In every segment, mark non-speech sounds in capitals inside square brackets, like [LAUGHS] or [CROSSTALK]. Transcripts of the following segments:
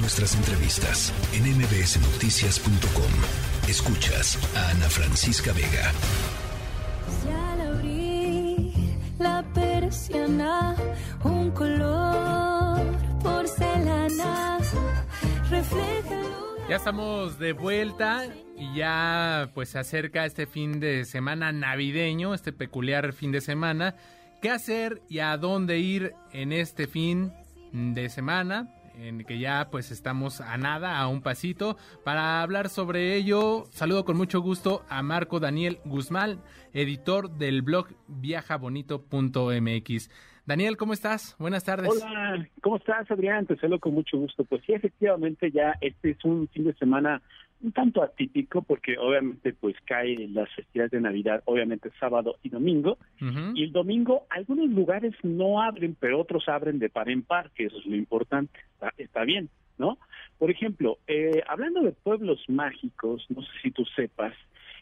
Nuestras entrevistas en mbsnoticias.com. Escuchas a Ana Francisca Vega. Ya la abrí, la persiana, un color porcelana, refleja Ya estamos de vuelta y ya pues se acerca este fin de semana navideño, este peculiar fin de semana. ¿Qué hacer y a dónde ir en este fin de semana? En que ya pues estamos a nada, a un pasito. Para hablar sobre ello, saludo con mucho gusto a Marco Daniel Guzmán, editor del blog viajabonito.mx. Daniel, ¿cómo estás? Buenas tardes. Hola, ¿cómo estás, Adrián? Te saludo con mucho gusto. Pues sí, efectivamente, ya este es un fin de semana un tanto atípico porque obviamente pues cae las festividades de Navidad, obviamente sábado y domingo, y el domingo algunos lugares no abren, pero otros abren de par en par, que eso es lo importante, está, bien, ¿no? Por ejemplo, eh, hablando de pueblos mágicos, no sé si tú sepas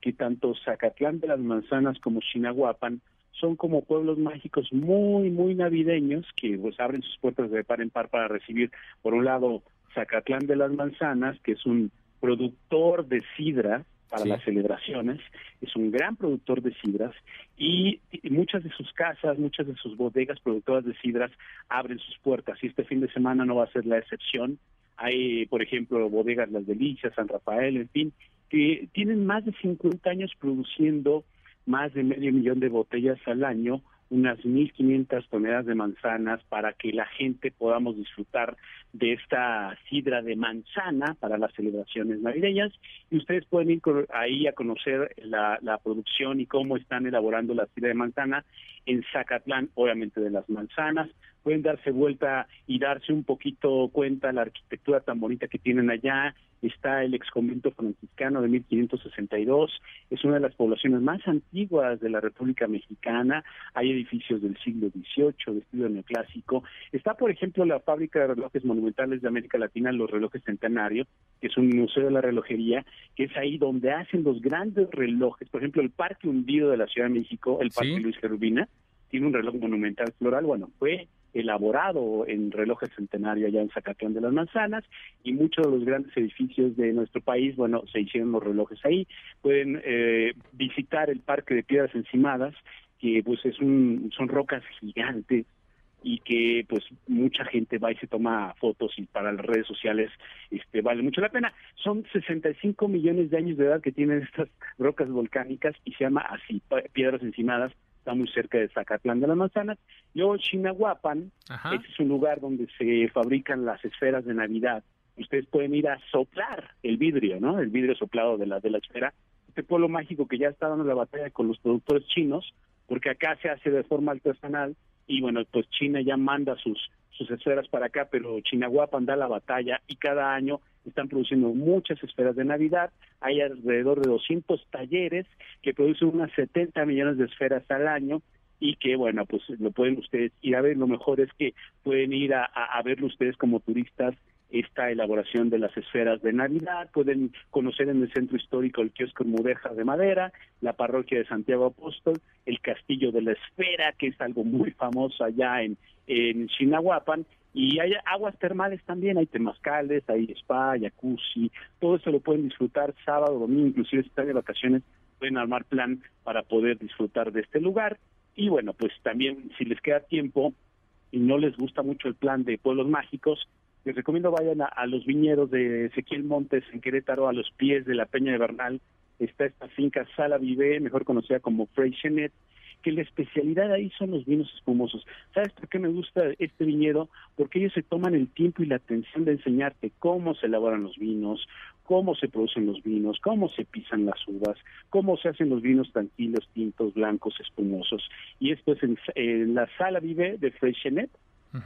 que tanto Zacatlán de las Manzanas como Chinahuapan son como pueblos mágicos muy, muy navideños que pues abren sus puertas de par en par para recibir, por un lado, Zacatlán de las Manzanas, que es un productor de sidra para las celebraciones, es un gran productor de sidras y, muchas de sus casas, muchas de sus bodegas productoras de sidras abren sus puertas y este fin de semana no va a ser la excepción. Hay, por ejemplo, bodegas Las Delicias, San Rafael, en fin, que tienen más de 50 años produciendo más de medio millón de botellas al año unas 1.500 toneladas de manzanas para que la gente podamos disfrutar de esta sidra de manzana para las celebraciones navideñas. Y ustedes pueden ir ahí a conocer la, la producción y cómo están elaborando la sidra de manzana en Zacatlán, obviamente de las manzanas. Pueden darse vuelta y darse un poquito cuenta la arquitectura tan bonita que tienen allá, está el ex convento franciscano de 1562, es una de las poblaciones más antiguas de la República Mexicana, hay edificios del siglo XVIII de estilo neoclásico, está por ejemplo la fábrica de relojes monumentales de América Latina, los relojes centenarios, que es un museo de la relojería, que es ahí donde hacen los grandes relojes, por ejemplo el Parque Hundido de la Ciudad de México, el Parque Luis Gerubina, tiene un reloj monumental floral, bueno, fue elaborado en relojes centenario allá en Zacatlán de las Manzanas y muchos de los grandes edificios de nuestro país, bueno, se hicieron los relojes ahí. Pueden eh, visitar el Parque de Piedras Encimadas, que pues es un, son rocas gigantes y que pues mucha gente va y se toma fotos y para las redes sociales este vale mucho la pena. Son 65 millones de años de edad que tienen estas rocas volcánicas y se llama así, Piedras Encimadas está muy cerca de Zacatlán de las Manzanas. Luego Chinahuapan, ese es un lugar donde se fabrican las esferas de Navidad. Ustedes pueden ir a soplar el vidrio, ¿no? El vidrio soplado de la de la esfera. Este pueblo mágico que ya está dando la batalla con los productores chinos, porque acá se hace de forma artesanal y bueno, pues China ya manda sus sus esferas para acá, pero Chinahuapan da la batalla y cada año están produciendo muchas esferas de Navidad. Hay alrededor de 200 talleres que producen unas 70 millones de esferas al año y que, bueno, pues lo pueden ustedes ir a ver. Lo mejor es que pueden ir a, a verlo ustedes como turistas esta elaboración de las esferas de Navidad. Pueden conocer en el centro histórico el kiosco Mudejas de Madera, la parroquia de Santiago Apóstol, el castillo de la esfera, que es algo muy famoso allá en, en Chinahuapan, y hay aguas termales también, hay temazcales, hay spa, jacuzzi, todo eso lo pueden disfrutar sábado, domingo, inclusive si están de vacaciones, pueden armar plan para poder disfrutar de este lugar. Y bueno, pues también si les queda tiempo y no les gusta mucho el plan de pueblos mágicos, les recomiendo vayan a, los viñedos de Ezequiel Montes en Querétaro, a los pies de la Peña de Bernal. Está esta finca Sala Vive, mejor conocida como Freixenet, que la especialidad ahí son los vinos espumosos. ¿Sabes por qué me gusta este viñedo? Porque ellos se toman el tiempo y la atención de enseñarte cómo se elaboran los vinos, cómo se producen los vinos, cómo se pisan las uvas, cómo se hacen los vinos tranquilos, tintos, blancos, espumosos. Y esto es en, la sala vive de Freixenet.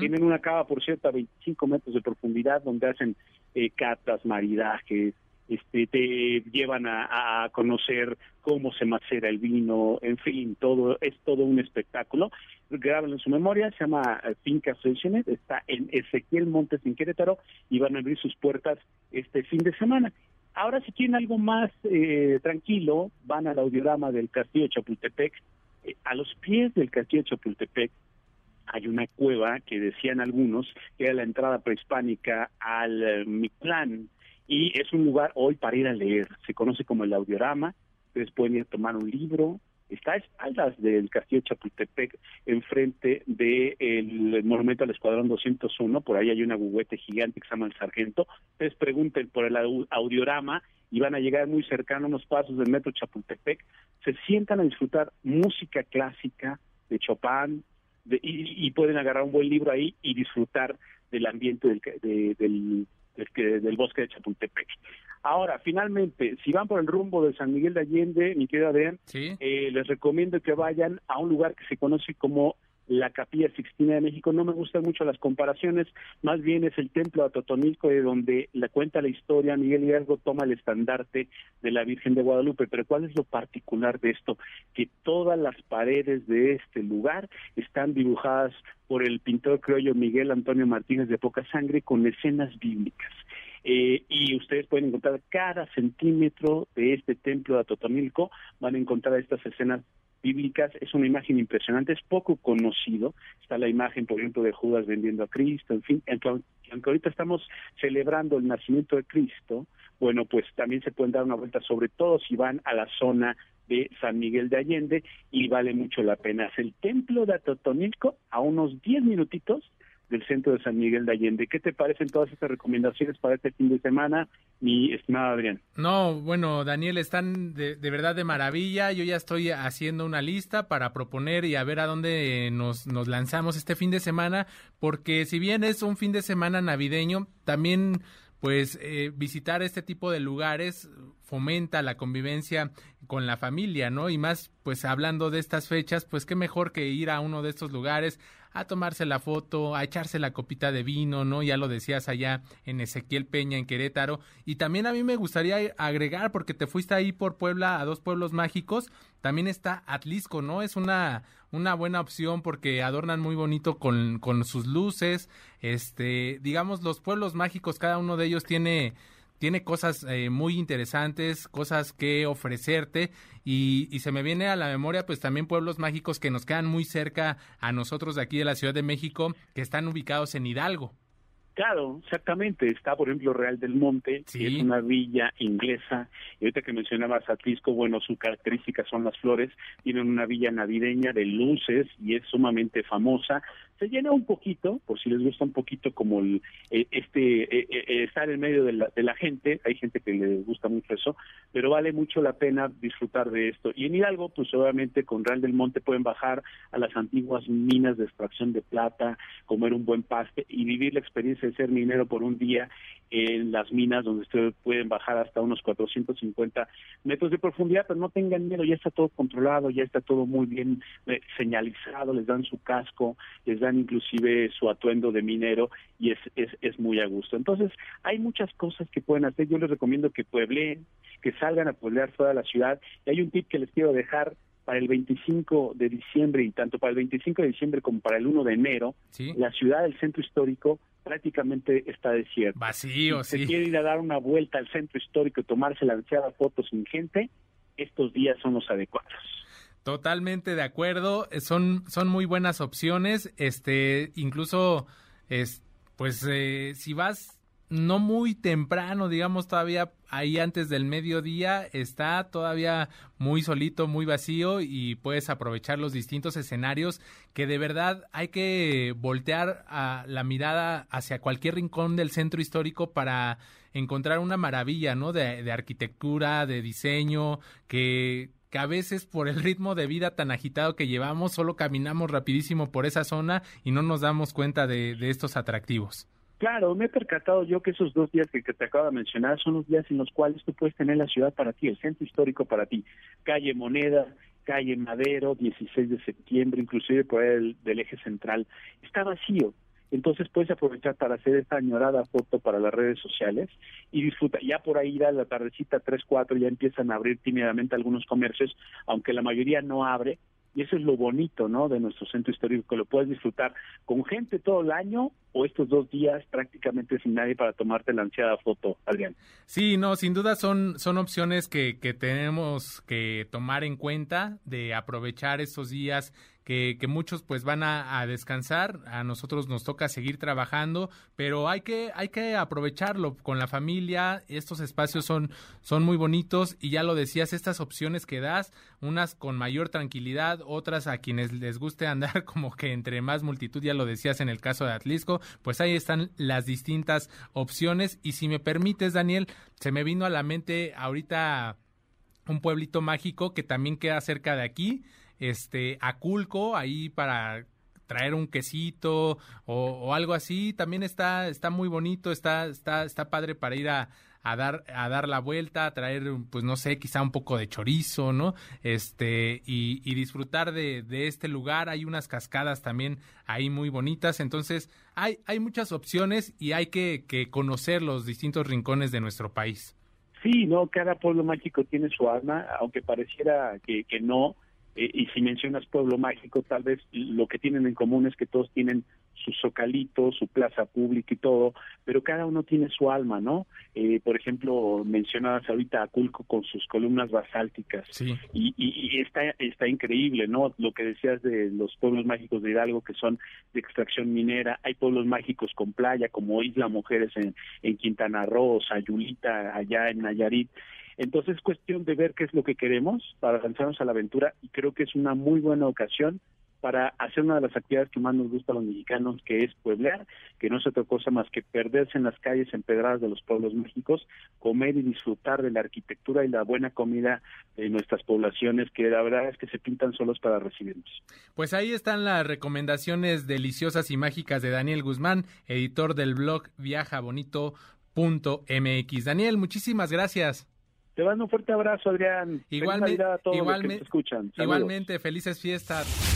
Tienen una cava, por cierto, a 25 metros de profundidad, donde hacen eh, catas, maridajes, este, te llevan a, conocer cómo se macera el vino, en fin, todo es todo un espectáculo. Grábenlo en su memoria, se llama eh, Finca Freixenet, está en Ezequiel Montes en Querétaro y van a abrir sus puertas este fin de semana. Ahora si quieren algo más eh, tranquilo, van al audiorama del Castillo de Chapultepec. Eh, a los pies del Castillo de Chapultepec hay una cueva que decían algunos que era la entrada prehispánica al eh, Mictlán y es un lugar hoy para ir a leer. Se conoce como el audiorama. Ustedes pueden ir a tomar un libro. Está a espaldas del castillo de Chapultepec, enfrente del monumento al Escuadrón 201. Por ahí hay una guguete gigante que se llama el Sargento. Ustedes pregunten por el audiorama y van a llegar muy cercano unos pasos del metro Chapultepec. Se sientan a disfrutar música clásica de Chopin, y, pueden agarrar un buen libro ahí y disfrutar del ambiente del, del, del, bosque de Chapultepec. Ahora, finalmente, si van por el rumbo de San Miguel de Allende, mi querido Adrián, eh, les recomiendo que vayan a un lugar que se conoce como la Capilla Sixtina de México. No me gustan mucho las comparaciones, más bien es el templo de Totonilco de donde la cuenta la historia, Miguel Hidalgo toma el estandarte de la Virgen de Guadalupe. Pero ¿cuál es lo particular de esto? Que todas las paredes de este lugar están dibujadas por el pintor criollo Miguel Antonio Martínez de Poca Sangre con escenas bíblicas. Eh, y ustedes pueden encontrar cada centímetro de este templo de Totonilco, van a encontrar estas escenas bíblicas, es una imagen impresionante, es poco conocido, está la imagen, por ejemplo, de Judas vendiendo a Cristo, en fin, aunque ahorita estamos celebrando el nacimiento de Cristo, bueno, pues también se pueden dar una vuelta, sobre todo si van a la zona de San Miguel de Allende y vale mucho la pena. Es el templo de Atotonilco a unos 10 minutitos del centro de San Miguel de Allende. ¿Qué te parecen todas estas recomendaciones para este fin de semana, mi estimado Adrián? No, bueno, Daniel, están de, verdad de maravilla. Yo ya estoy haciendo una lista para proponer y a ver a dónde nos, nos lanzamos este fin de semana, porque si bien es un fin de semana navideño, también pues eh, visitar este tipo de lugares fomenta la convivencia con la familia, ¿no? Y más, pues hablando de estas fechas, pues qué mejor que ir a uno de estos lugares a tomarse la foto, a echarse la copita de vino, ¿no? Ya lo decías allá en Ezequiel Peña, en Querétaro. Y también a mí me gustaría agregar, porque te fuiste ahí por Puebla a dos pueblos mágicos, también está Atlisco, ¿no? Es una, una buena opción porque adornan muy bonito con, con sus luces. Este, digamos, los pueblos mágicos, cada uno de ellos tiene tiene cosas eh, muy interesantes, cosas que ofrecerte y, y, se me viene a la memoria pues también pueblos mágicos que nos quedan muy cerca a nosotros de aquí de la Ciudad de México que están ubicados en Hidalgo. Claro, exactamente. Está, por ejemplo, Real del Monte, que es una villa inglesa. Y ahorita que mencionabas Atlisco, bueno, su característica son las flores. Tienen una villa navideña de luces y es sumamente famosa se llena un poquito, por si les gusta un poquito como el, eh, este eh, eh, estar en medio de la, de la gente, hay gente que le gusta mucho eso, pero vale mucho la pena disfrutar de esto. Y en Hidalgo, pues obviamente con Real del Monte pueden bajar a las antiguas minas de extracción de plata, comer un buen paste y vivir la experiencia ser minero por un día en las minas donde ustedes pueden bajar hasta unos 450 metros de profundidad, pero no tengan miedo, ya está todo controlado, ya está todo muy bien señalizado, les dan su casco, les dan inclusive su atuendo de minero y es, es, es muy a gusto. Entonces, hay muchas cosas que pueden hacer. Yo les recomiendo que puebleen, que salgan a pueblear toda la ciudad. Y hay un tip que les quiero dejar para el 25 de diciembre y tanto para el 25 de diciembre como para el 1 de enero, la ciudad del centro histórico prácticamente está desierta. Vacío, si sí. quiere ir a dar una vuelta al centro histórico y tomarse la ansiada foto sin gente, estos días son los adecuados. Totalmente de acuerdo, eh, son, son muy buenas opciones, este, incluso, es, pues, eh, si vas no muy temprano, digamos todavía ahí antes del mediodía, está todavía muy solito, muy vacío y puedes aprovechar los distintos escenarios que de verdad hay que voltear a la mirada hacia cualquier rincón del centro histórico para encontrar una maravilla, ¿no? De, de arquitectura, de diseño, que, que a veces por el ritmo de vida tan agitado que llevamos, solo caminamos rapidísimo por esa zona y no nos damos cuenta de, estos atractivos. Claro, me he percatado yo que esos dos días que, te acabo de mencionar son los días en los cuales tú puedes tener la ciudad para ti, el centro histórico para ti, calle Moneda, calle Madero, 16 de septiembre, inclusive por el del eje central, está vacío, entonces puedes aprovechar para hacer esta añorada foto para las redes sociales y disfruta. Ya por ahí a la tardecita 3, 4 ya empiezan a abrir tímidamente algunos comercios, aunque la mayoría no abre. Y eso es lo bonito, ¿no? De nuestro centro histórico, que lo puedes disfrutar con gente todo el año o estos dos días prácticamente sin nadie para tomarte la ansiada foto, Adrián. Sí, no, sin duda son, son opciones que, que tenemos que tomar en cuenta de aprovechar estos días que, que muchos pues van a, a, descansar, a nosotros nos toca seguir trabajando, pero hay que, hay que aprovecharlo con la familia, estos espacios son, son muy bonitos y ya lo decías, estas opciones que das, unas con mayor tranquilidad, otras a quienes les guste andar [LAUGHS] como que entre más multitud, ya lo decías en el caso de Atlisco, pues ahí están las distintas opciones. Y si me permites Daniel, se me vino a la mente ahorita un pueblito mágico que también queda cerca de aquí, este, Aculco, ahí para traer un quesito o, algo así, también está, está muy bonito, está, está, está padre para ir a, a dar, a dar la vuelta, a traer, pues no sé, quizá un poco de chorizo, ¿no? Este, y, disfrutar de, este lugar. Hay unas cascadas también ahí muy bonitas. Entonces, hay, hay muchas opciones y hay que, que conocer los distintos rincones de nuestro país. Sí, no, cada pueblo mágico tiene su alma, aunque pareciera que, que no, y si mencionas pueblo mágico, tal vez lo que tienen en común es que todos tienen su zocalito, su plaza pública y todo, pero cada uno tiene su alma, ¿no? Eh, por ejemplo, mencionabas ahorita a Culco con sus columnas basálticas sí. y, y, está está increíble, ¿no? Lo que decías de los pueblos mágicos de Hidalgo que son de extracción minera, hay pueblos mágicos con playa como Isla Mujeres en, en Quintana Roo, Sayulita allá en Nayarit. Entonces es cuestión de ver qué es lo que queremos para lanzarnos a la aventura y creo que es una muy buena ocasión para hacer una de las actividades que más nos gusta a los mexicanos, que es pueblear, que no es otra cosa más que perderse en las calles empedradas de los pueblos mágicos, comer y disfrutar de la arquitectura y la buena comida de nuestras poblaciones, que la verdad es que se pintan solos para recibirnos. Pues ahí están las recomendaciones deliciosas y mágicas de Daniel Guzmán, editor del blog viajabonito.mx. Daniel, muchísimas gracias. Te mando un fuerte abrazo, Adrián. Igualmente, a todos igualmente, los que te escuchan. Igualmente, felices fiestas.